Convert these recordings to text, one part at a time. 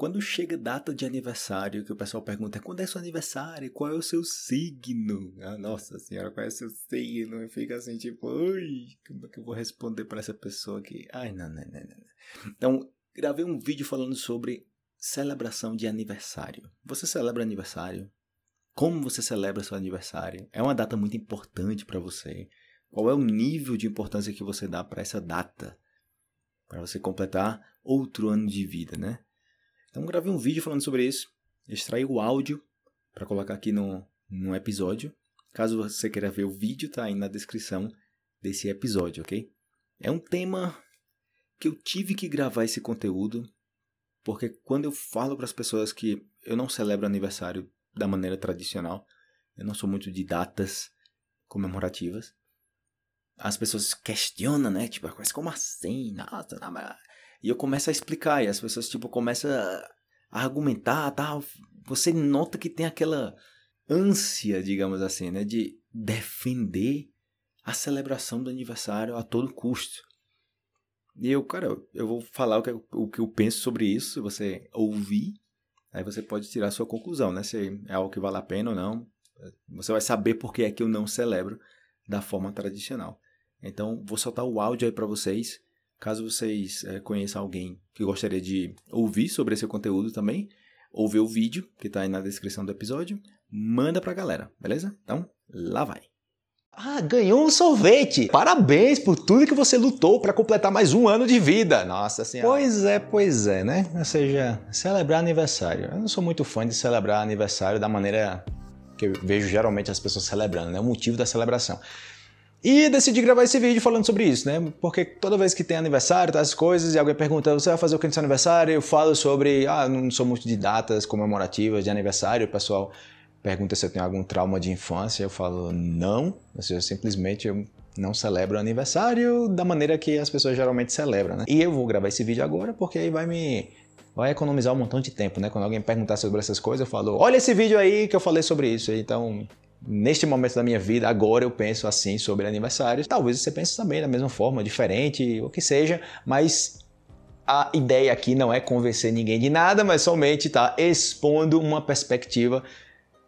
quando chega data de aniversário, que o pessoal pergunta quando é seu aniversário, qual é o seu signo? Ah, nossa senhora, qual é o seu signo? E fica assim, tipo, ui, como é que eu vou responder para essa pessoa aqui? Ai, não, não, não, não. Então, gravei um vídeo falando sobre celebração de aniversário. Você celebra aniversário? Como você celebra seu aniversário? É uma data muito importante para você. Qual é o nível de importância que você dá para essa data? Para você completar outro ano de vida, né? Então gravei um vídeo falando sobre isso, extraí o áudio para colocar aqui no, no episódio. Caso você queira ver o vídeo, tá aí na descrição desse episódio, ok? É um tema que eu tive que gravar esse conteúdo, porque quando eu falo para as pessoas que eu não celebro aniversário da maneira tradicional, eu não sou muito de datas comemorativas, as pessoas questionam, né? Tipo, mas como assim? Nossa, não, mas e eu começo a explicar, e as pessoas, tipo, começam a argumentar, tal. Você nota que tem aquela ânsia, digamos assim, né? De defender a celebração do aniversário a todo custo. E eu, cara, eu vou falar o que, o que eu penso sobre isso, se você ouvir, aí você pode tirar a sua conclusão, né? Se é algo que vale a pena ou não. Você vai saber por que é que eu não celebro da forma tradicional. Então, vou soltar o áudio aí para vocês Caso vocês é, conheçam alguém que gostaria de ouvir sobre esse conteúdo também, ou ver o vídeo que está aí na descrição do episódio, manda pra galera, beleza? Então, lá vai. Ah, ganhou um sorvete! Parabéns por tudo que você lutou para completar mais um ano de vida! Nossa senhora! Pois é, pois é, né? Ou seja, celebrar aniversário. Eu não sou muito fã de celebrar aniversário da maneira que eu vejo geralmente as pessoas celebrando, né? O motivo da celebração. E decidi gravar esse vídeo falando sobre isso, né? Porque toda vez que tem aniversário, tá, as coisas, e alguém pergunta, você vai fazer o que no seu aniversário? Eu falo sobre, ah, não sou muito de datas comemorativas de aniversário, o pessoal pergunta se eu tenho algum trauma de infância, eu falo, não, ou seja, simplesmente eu não celebro aniversário da maneira que as pessoas geralmente celebram, né? E eu vou gravar esse vídeo agora porque aí vai me vai economizar um montão de tempo, né? Quando alguém perguntar sobre essas coisas, eu falo, olha esse vídeo aí que eu falei sobre isso. Então, neste momento da minha vida, agora eu penso assim sobre aniversários. Talvez você pense também da mesma forma, diferente, o que seja, mas a ideia aqui não é convencer ninguém de nada, mas somente estar tá expondo uma perspectiva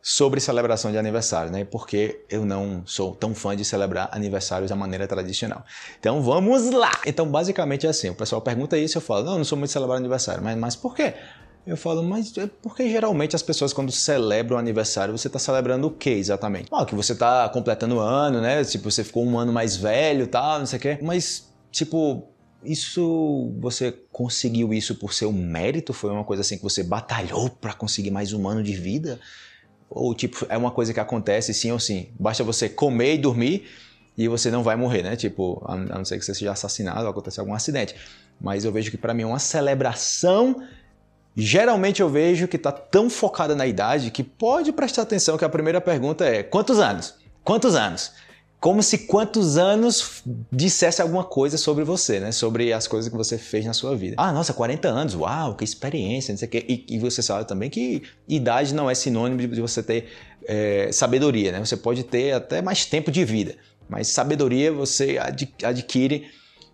sobre celebração de aniversário, né? Porque eu não sou tão fã de celebrar aniversários da maneira tradicional. Então vamos lá! Então basicamente é assim, o pessoal pergunta isso, eu falo, não, não sou muito de celebrar aniversário, mas, mas por quê? Eu falo, mas é porque geralmente as pessoas quando celebram o aniversário, você está celebrando o que exatamente? Ah, que você está completando o ano, né? Tipo, você ficou um ano mais velho tal, não sei o quê. Mas, tipo, isso você conseguiu isso por seu mérito? Foi uma coisa assim que você batalhou para conseguir mais um ano de vida? Ou tipo, é uma coisa que acontece sim ou sim? Basta você comer e dormir e você não vai morrer, né? Tipo, a não ser que você seja assassinado ou aconteça algum acidente. Mas eu vejo que para mim é uma celebração Geralmente eu vejo que está tão focada na idade que pode prestar atenção que a primeira pergunta é: quantos anos? Quantos anos? Como se quantos anos dissesse alguma coisa sobre você, né? Sobre as coisas que você fez na sua vida. Ah, nossa, 40 anos, uau, que experiência, não sei o quê. E, e você sabe também que idade não é sinônimo de você ter é, sabedoria, né? Você pode ter até mais tempo de vida, mas sabedoria você adquire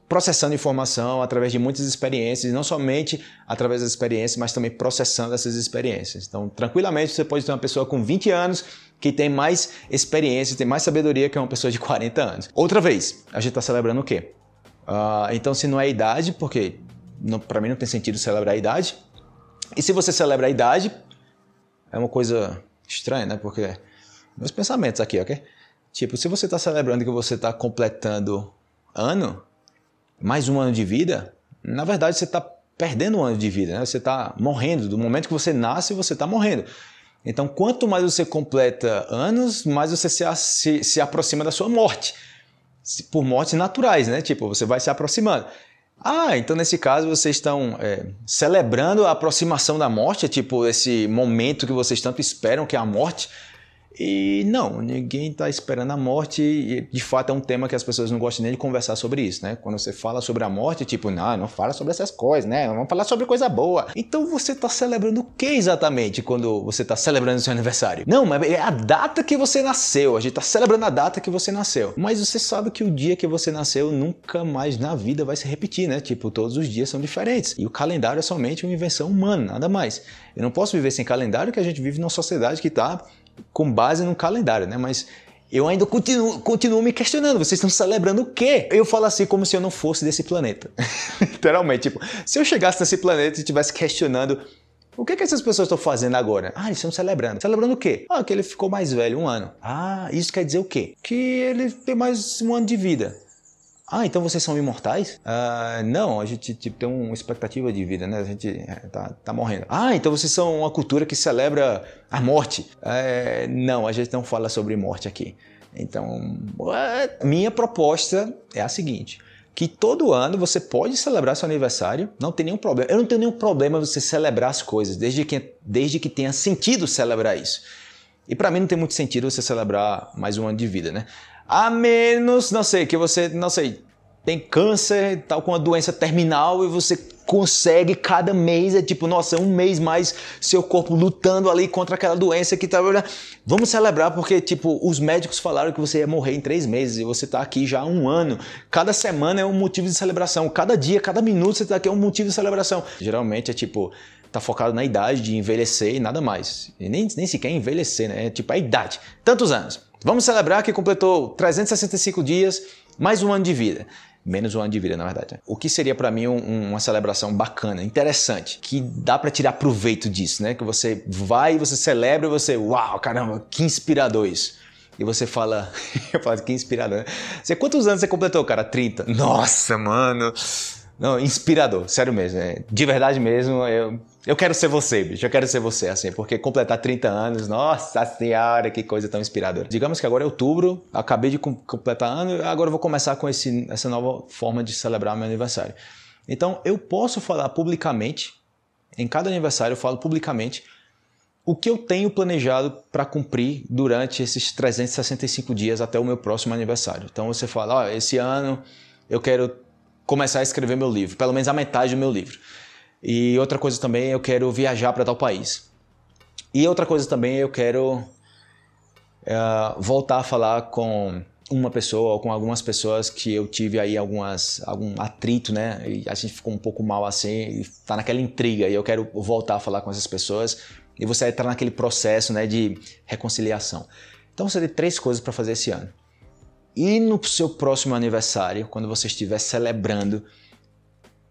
processando informação através de muitas experiências, não somente através das experiências, mas também processando essas experiências. Então, tranquilamente, você pode ter uma pessoa com 20 anos que tem mais experiência, tem mais sabedoria que uma pessoa de 40 anos. Outra vez, a gente está celebrando o quê? Uh, então, se não é idade, porque para mim não tem sentido celebrar a idade. E se você celebra a idade, é uma coisa estranha, né? Porque meus pensamentos aqui, ok? Tipo, se você está celebrando que você está completando ano, mais um ano de vida, na verdade você está perdendo um ano de vida, né? você está morrendo. Do momento que você nasce, você está morrendo. Então, quanto mais você completa anos, mais você se, se, se aproxima da sua morte. Por mortes naturais, né? Tipo, você vai se aproximando. Ah, então nesse caso vocês estão é, celebrando a aproximação da morte, tipo esse momento que vocês tanto esperam que é a morte. E não, ninguém está esperando a morte. E de fato é um tema que as pessoas não gostam nem de conversar sobre isso, né? Quando você fala sobre a morte, tipo, não, não fala sobre essas coisas, né? Vamos falar sobre coisa boa. Então você está celebrando o que exatamente quando você está celebrando seu aniversário? Não, mas é a data que você nasceu. A gente está celebrando a data que você nasceu. Mas você sabe que o dia que você nasceu nunca mais na vida vai se repetir, né? Tipo, todos os dias são diferentes. E o calendário é somente uma invenção humana, nada mais. Eu não posso viver sem calendário que a gente vive numa sociedade que está com base no calendário, né? Mas eu ainda continuo, continuo me questionando. Vocês estão celebrando o quê? Eu falo assim como se eu não fosse desse planeta. Literalmente, tipo, se eu chegasse nesse planeta e estivesse questionando o que, que essas pessoas estão fazendo agora? Ah, eles estão celebrando. Celebrando o quê? Ah, que ele ficou mais velho, um ano. Ah, isso quer dizer o quê? Que ele tem mais um ano de vida. Ah, então vocês são imortais? Ah, não, a gente tipo, tem uma expectativa de vida, né? A gente é, tá, tá morrendo. Ah, então vocês são uma cultura que celebra a morte? É, não, a gente não fala sobre morte aqui. Então, minha proposta é a seguinte: que todo ano você pode celebrar seu aniversário, não tem nenhum problema. Eu não tenho nenhum problema você celebrar as coisas, desde que, desde que tenha sentido celebrar isso. E para mim não tem muito sentido você celebrar mais um ano de vida, né? A menos, não sei, que você, não sei, tem câncer, tal com uma doença terminal e você consegue cada mês, é tipo, nossa, um mês mais seu corpo lutando ali contra aquela doença que tá. Vamos celebrar porque, tipo, os médicos falaram que você ia morrer em três meses e você tá aqui já há um ano. Cada semana é um motivo de celebração. Cada dia, cada minuto você tá aqui é um motivo de celebração. Geralmente é tipo, tá focado na idade de envelhecer e nada mais. E nem, nem sequer envelhecer, né? É tipo a idade. Tantos anos. Vamos celebrar que completou 365 dias, mais um ano de vida. Menos um ano de vida, na verdade. O que seria para mim um, uma celebração bacana, interessante, que dá para tirar proveito disso, né? Que você vai, você celebra você, uau, caramba, que inspirador isso. E você fala, eu falo, que inspirador. Né? Você, quantos anos você completou, cara? 30. Nossa, mano. Não, inspirador, sério mesmo. É, de verdade mesmo, eu eu quero ser você, bicho. Eu quero ser você, assim, porque completar 30 anos, nossa senhora, que coisa tão inspiradora. Digamos que agora é outubro, acabei de completar ano, agora eu vou começar com esse, essa nova forma de celebrar meu aniversário. Então, eu posso falar publicamente, em cada aniversário eu falo publicamente, o que eu tenho planejado para cumprir durante esses 365 dias até o meu próximo aniversário. Então, você fala, ó, esse ano eu quero começar a escrever meu livro, pelo menos a metade do meu livro. E outra coisa também, eu quero viajar para tal país. E outra coisa também, eu quero uh, voltar a falar com uma pessoa ou com algumas pessoas que eu tive aí algumas, algum atrito, né? E a gente ficou um pouco mal assim, e tá naquela intriga. E eu quero voltar a falar com essas pessoas e você entrar naquele processo, né, de reconciliação. Então você tem três coisas para fazer esse ano. E no seu próximo aniversário, quando você estiver celebrando,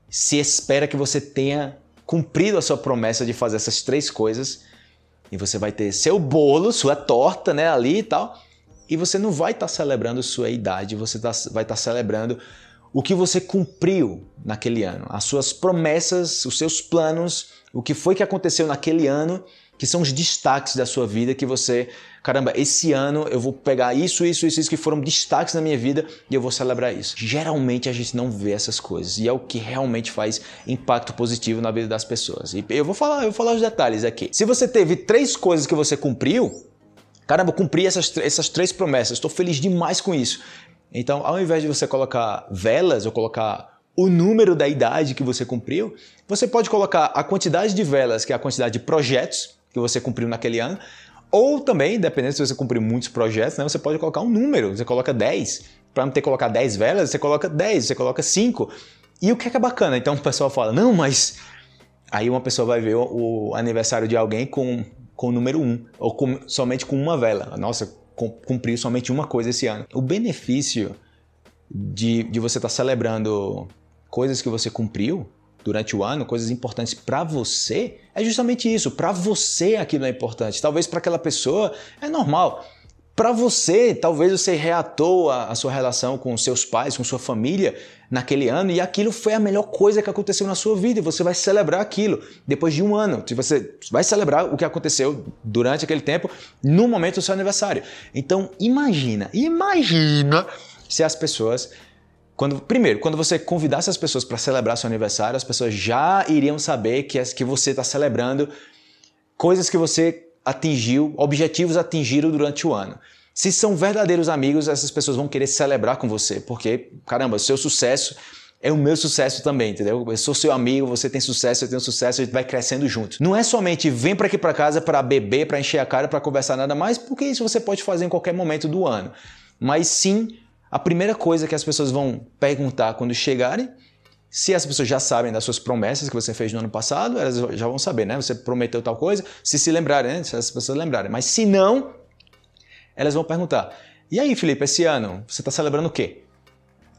se espera que você tenha cumprido a sua promessa de fazer essas três coisas e você vai ter seu bolo, sua torta, né, ali e tal, e você não vai estar tá celebrando sua idade, você tá, vai estar tá celebrando o que você cumpriu naquele ano, as suas promessas, os seus planos, o que foi que aconteceu naquele ano que são os destaques da sua vida que você, caramba, esse ano eu vou pegar isso, isso, isso, isso que foram destaques na minha vida e eu vou celebrar isso. Geralmente a gente não vê essas coisas e é o que realmente faz impacto positivo na vida das pessoas. E eu vou falar, eu vou falar os detalhes aqui. Se você teve três coisas que você cumpriu, caramba, cumpri essas, essas três promessas, estou feliz demais com isso. Então, ao invés de você colocar velas ou colocar o número da idade que você cumpriu, você pode colocar a quantidade de velas, que é a quantidade de projetos que você cumpriu naquele ano. Ou também, dependendo se você cumpriu muitos projetos, né, você pode colocar um número, você coloca 10. Para não ter que colocar 10 velas, você coloca 10, você coloca 5. E o que é, que é bacana? Então o pessoal fala, não, mas. Aí uma pessoa vai ver o, o aniversário de alguém com, com o número 1, ou com, somente com uma vela. Nossa, cumpriu somente uma coisa esse ano. O benefício de, de você estar tá celebrando coisas que você cumpriu durante o ano, coisas importantes para você, é justamente isso. Para você aquilo é importante. Talvez para aquela pessoa é normal. Para você, talvez você reatou a, a, sua relação com seus pais, com sua família naquele ano e aquilo foi a melhor coisa que aconteceu na sua vida e você vai celebrar aquilo depois de um ano. Você vai celebrar o que aconteceu durante aquele tempo no momento do seu aniversário. Então, imagina, imagina se as pessoas quando, primeiro, quando você convidasse as pessoas para celebrar seu aniversário, as pessoas já iriam saber que, que você está celebrando coisas que você atingiu, objetivos atingiram durante o ano. Se são verdadeiros amigos, essas pessoas vão querer celebrar com você, porque, caramba, seu sucesso é o meu sucesso também, entendeu? Eu sou seu amigo, você tem sucesso, eu tenho sucesso, a gente vai crescendo junto. Não é somente vem para aqui para casa para beber, para encher a cara, para conversar nada mais, porque isso você pode fazer em qualquer momento do ano. Mas sim, a primeira coisa que as pessoas vão perguntar quando chegarem se as pessoas já sabem das suas promessas que você fez no ano passado, elas já vão saber, né? Você prometeu tal coisa, se se lembrarem, né? Se as pessoas lembrarem. Mas se não, elas vão perguntar: e aí, Felipe, esse ano você está celebrando o quê?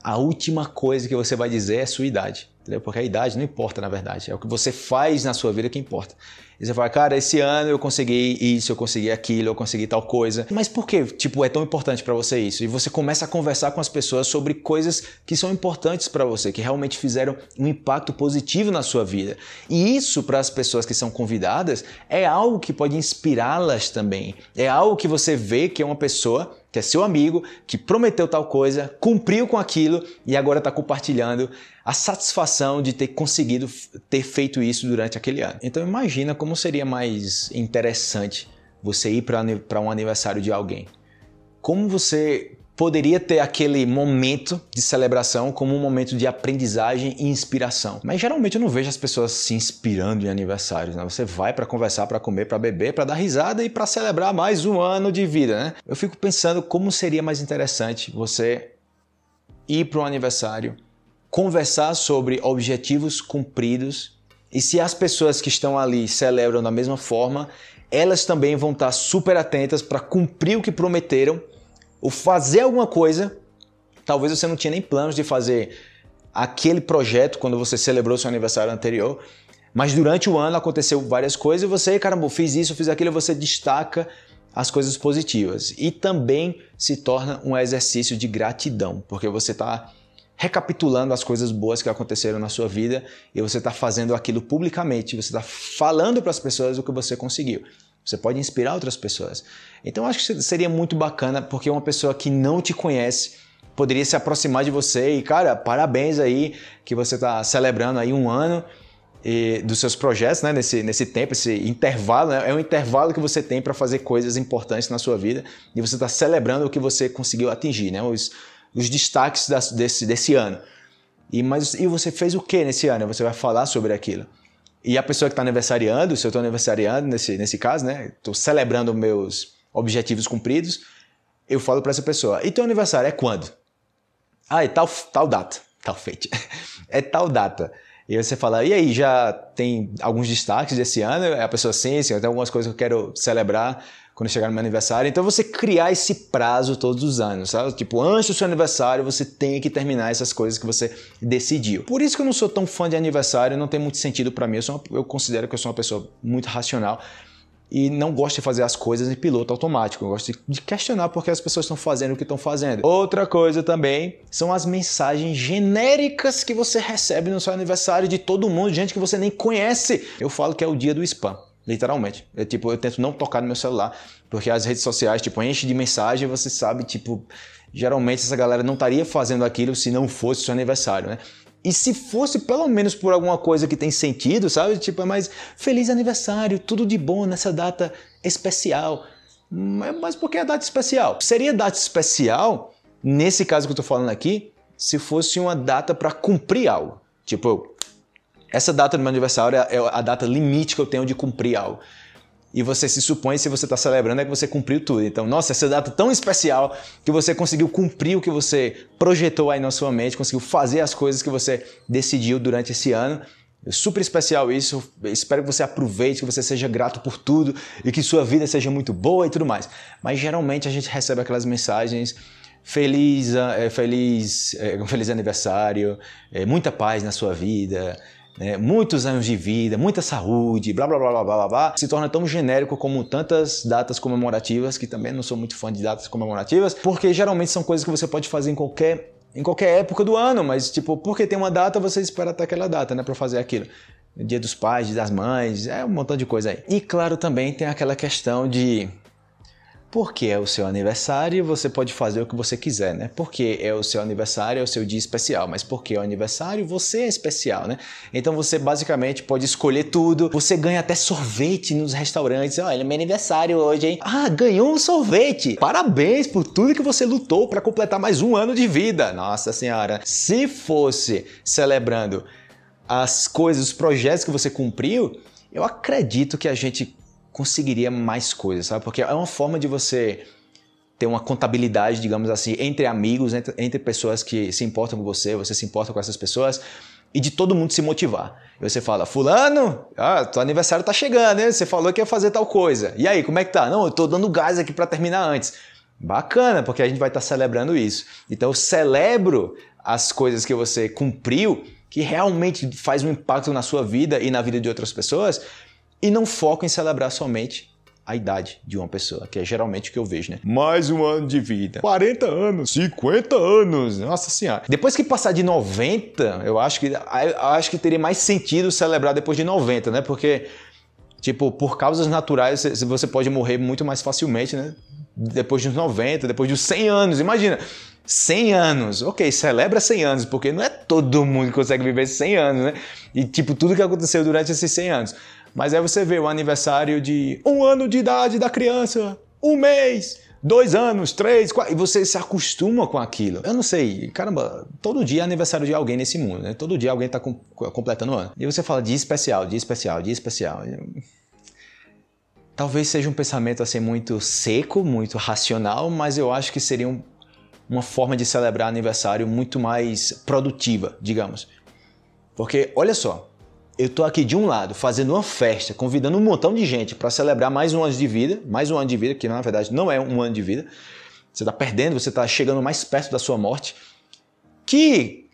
A última coisa que você vai dizer é a sua idade, entendeu? Porque a idade não importa, na verdade. É o que você faz na sua vida que importa. E você fala, cara, esse ano eu consegui isso, eu consegui aquilo, eu consegui tal coisa. Mas por que, tipo, é tão importante para você isso? E você começa a conversar com as pessoas sobre coisas que são importantes para você, que realmente fizeram um impacto positivo na sua vida. E isso para as pessoas que são convidadas é algo que pode inspirá-las também. É algo que você vê que é uma pessoa que é seu amigo, que prometeu tal coisa, cumpriu com aquilo e agora está compartilhando a satisfação de ter conseguido ter feito isso durante aquele ano. Então imagina como seria mais interessante você ir para um aniversário de alguém. Como você poderia ter aquele momento de celebração como um momento de aprendizagem e inspiração. Mas geralmente eu não vejo as pessoas se inspirando em aniversários, né? Você vai para conversar, para comer, para beber, para dar risada e para celebrar mais um ano de vida, né? Eu fico pensando como seria mais interessante você ir para um aniversário conversar sobre objetivos cumpridos e se as pessoas que estão ali celebram da mesma forma, elas também vão estar super atentas para cumprir o que prometeram ou fazer alguma coisa. Talvez você não tinha nem planos de fazer aquele projeto quando você celebrou seu aniversário anterior, mas durante o ano aconteceu várias coisas e você, caramba, fiz isso, fiz aquilo, você destaca as coisas positivas e também se torna um exercício de gratidão, porque você está recapitulando as coisas boas que aconteceram na sua vida e você está fazendo aquilo publicamente, você está falando para as pessoas o que você conseguiu. Você pode inspirar outras pessoas. Então acho que seria muito bacana porque uma pessoa que não te conhece poderia se aproximar de você e, cara, parabéns aí que você está celebrando aí um ano e, dos seus projetos, né? Nesse, nesse tempo, esse intervalo, né? é um intervalo que você tem para fazer coisas importantes na sua vida e você está celebrando o que você conseguiu atingir, né? Os, os destaques das, desse, desse ano. E, mas, e você fez o que nesse ano? Você vai falar sobre aquilo. E a pessoa que está aniversariando, se eu estou aniversariando nesse, nesse caso, né? Estou celebrando meus objetivos cumpridos, eu falo para essa pessoa: e teu aniversário é quando? Ah, é tal, tal data. Tal feita. é tal data. E você fala, e aí, já tem alguns destaques desse ano? A pessoa, sim, sim, tem algumas coisas que eu quero celebrar quando chegar no meu aniversário. Então você criar esse prazo todos os anos, sabe? Tipo, antes do seu aniversário você tem que terminar essas coisas que você decidiu. Por isso que eu não sou tão fã de aniversário, não tem muito sentido para mim. Eu, uma, eu considero que eu sou uma pessoa muito racional e não gosto de fazer as coisas em piloto automático. Eu gosto de questionar porque as pessoas estão fazendo o que estão fazendo. Outra coisa também são as mensagens genéricas que você recebe no seu aniversário de todo mundo, gente que você nem conhece. Eu falo que é o dia do spam. Literalmente. Eu, tipo, eu tento não tocar no meu celular, porque as redes sociais, tipo, enchem de mensagem você sabe, tipo, geralmente essa galera não estaria fazendo aquilo se não fosse seu aniversário, né? E se fosse pelo menos por alguma coisa que tem sentido, sabe? Tipo, é mais feliz aniversário, tudo de bom nessa data especial. Mas por que a data especial? Seria data especial, nesse caso que eu tô falando aqui, se fosse uma data para cumprir algo. Tipo, essa data do meu aniversário é, é a data limite que eu tenho de cumprir algo. E você se supõe, se você está celebrando, é que você cumpriu tudo. Então, nossa, essa data tão especial que você conseguiu cumprir o que você projetou aí na sua mente, conseguiu fazer as coisas que você decidiu durante esse ano. É super especial isso. espero que você aproveite, que você seja grato por tudo e que sua vida seja muito boa e tudo mais. Mas geralmente a gente recebe aquelas mensagens feliz, é, feliz, é, feliz aniversário, muita paz na sua vida, né, muitos anos de vida, muita saúde, blá blá blá blá blá blá, se torna tão genérico como tantas datas comemorativas, que também não sou muito fã de datas comemorativas, porque geralmente são coisas que você pode fazer em qualquer em qualquer época do ano, mas tipo, porque tem uma data, você espera até aquela data, né, para fazer aquilo. Dia dos pais, dia das mães, é um montão de coisa aí. E claro, também tem aquela questão de Porque é o seu aniversário, você pode fazer o que você quiser, né? Porque é o seu aniversário, é o seu dia especial, mas porque é o aniversário, você é especial, né? Então você basicamente pode escolher tudo. Você ganha até sorvete nos restaurantes. Olha, meu aniversário hoje, hein? Ah, ganhou um sorvete. Parabéns por tudo que você lutou para completar mais um ano de vida. Nossa senhora, se fosse celebrando as coisas, os projetos que você cumpriu, eu acredito que a gente conseguiria mais coisas, sabe? Porque é uma forma de você ter uma contabilidade, digamos assim, entre amigos, entre, entre pessoas que se importam com você, você se importa com essas pessoas e de todo mundo se motivar. E você fala, fulano, ah, teu aniversário tá chegando, né? Você falou que ia fazer tal coisa. E aí, como é que tá? Não, eu tô dando gás aqui para terminar antes. Bacana, porque a gente vai estar tá celebrando isso. Então eu celebro as coisas que você cumpriu, que realmente faz um impacto na sua vida e na vida de outras pessoas, e não foco em celebrar somente a idade de uma pessoa, que é geralmente o que eu vejo, né? Mais um ano de vida. 40 anos, 50 anos, nossa senhora. Depois que passar de 90, eu acho que eu acho que teria mais sentido celebrar depois de 90, né? Porque tipo, por causas naturais, você pode morrer muito mais facilmente, né? Depois dos 90, depois dos 100 anos. Imagina, 100 anos. Ok, celebra 100 anos, porque não é todo mundo que consegue viver 100 anos, né? E tipo, tudo que aconteceu durante esses 100 anos. Mas aí você vê o aniversário de um ano de idade da criança, um mês, dois anos, três, quatro, e você se acostuma com aquilo. Eu não sei, caramba, todo dia é aniversário de alguém nesse mundo, né? Todo dia alguém está com, completando o ano. E você fala dia especial, dia especial, dia especial. Talvez seja um pensamento assim muito seco, muito racional, mas eu acho que seria um, uma forma de celebrar aniversário muito mais produtiva, digamos. Porque olha só, eu tô aqui de um lado fazendo uma festa, convidando um montão de gente para celebrar mais um ano de vida, mais um ano de vida, que na verdade não é um ano de vida. Você está perdendo, você está chegando mais perto da sua morte. Que,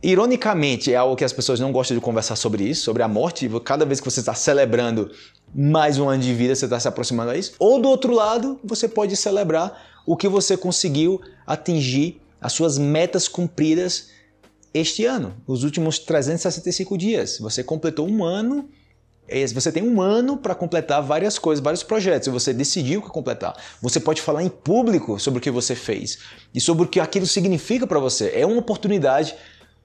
ironicamente, é algo que as pessoas não gostam de conversar sobre isso, sobre a morte. Cada vez que você está celebrando mais um ano de vida, você está se aproximando a isso. Ou do outro lado, você pode celebrar o que você conseguiu atingir, as suas metas cumpridas este ano, os últimos 365 dias. Você completou um ano, você tem um ano para completar várias coisas, vários projetos, e você decidiu que completar. Você pode falar em público sobre o que você fez e sobre o que aquilo significa para você. É uma oportunidade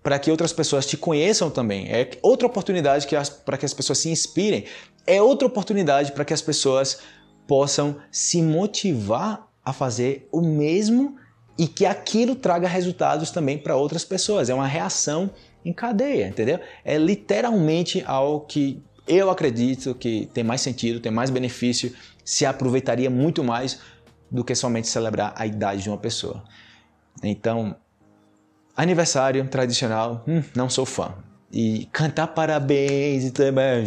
para que outras pessoas te conheçam também. É outra oportunidade para que as pessoas se inspirem. É outra oportunidade para que as pessoas possam se motivar a fazer o mesmo e que aquilo traga resultados também para outras pessoas. É uma reação em cadeia, entendeu? É literalmente algo que eu acredito que tem mais sentido, tem mais benefício, se aproveitaria muito mais do que somente celebrar a idade de uma pessoa. Então, aniversário tradicional, hum, não sou fã. E cantar parabéns e também.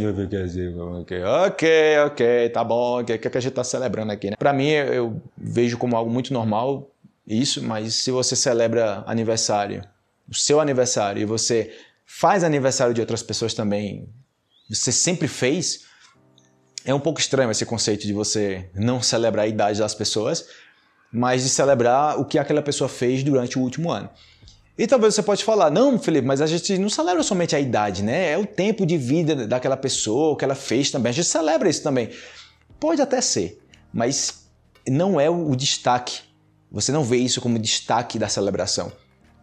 Ok, ok, tá bom. O que, que a gente tá celebrando aqui, né? Pra mim, eu vejo como algo muito normal isso, mas se você celebra aniversário, o seu aniversário, e você faz aniversário de outras pessoas também, você sempre fez, é um pouco estranho esse conceito de você não celebrar a idade das pessoas, mas de celebrar o que aquela pessoa fez durante o último ano. E talvez você pode falar, não, Felipe, mas a gente não celebra somente a idade, né? É o tempo de vida daquela pessoa, o que ela fez também. A gente celebra isso também. Pode até ser, mas não é o destaque você não vê isso como destaque da celebração.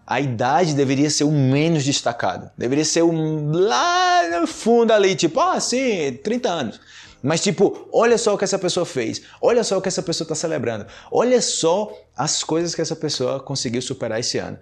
A idade deveria ser o menos destacado. Deveria ser um lá no fundo ali, tipo, ah, sim, 30 anos. Mas tipo, olha só o que essa pessoa fez. Olha só o que essa pessoa está celebrando. Olha só as coisas que essa pessoa conseguiu superar esse ano.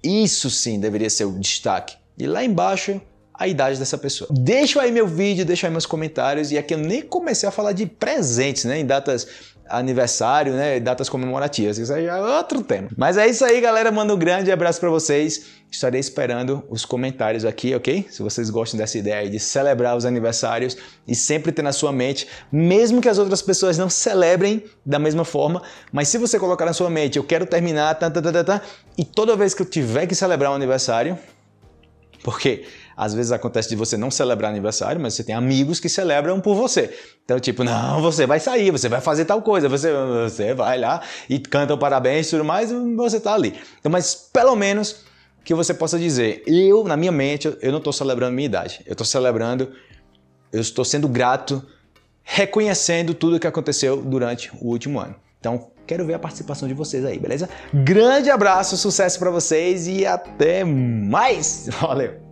Isso sim deveria ser o destaque. E lá embaixo, a idade dessa pessoa. Deixa aí meu vídeo, deixa aí meus comentários. E aqui eu nem comecei a falar de presentes, né? Em datas aniversário, né, datas comemorativas. Isso aí é outro tema. Mas é isso aí, galera. Mando um grande abraço para vocês. Estarei esperando os comentários aqui, ok? Se vocês gostam dessa ideia de celebrar os aniversários e sempre ter na sua mente, mesmo que as outras pessoas não celebrem da mesma forma, mas se você colocar na sua mente, eu quero terminar, tá, tá, tá, tá, tá e toda vez que eu tiver que celebrar um aniversário, porque às vezes acontece de você não celebrar aniversário, mas você tem amigos que celebram por você. Então, tipo, não, você vai sair, você vai fazer tal coisa, você, você vai lá e canta parabéns e tudo mais, e você tá ali. Então, mas pelo menos que você possa dizer, eu, na minha mente, eu não estou celebrando minha idade. Eu estou celebrando, eu estou sendo grato, reconhecendo tudo o que aconteceu durante o último ano. Então, quero ver a participação de vocês aí, beleza? Grande abraço, sucesso para vocês e até mais. Valeu.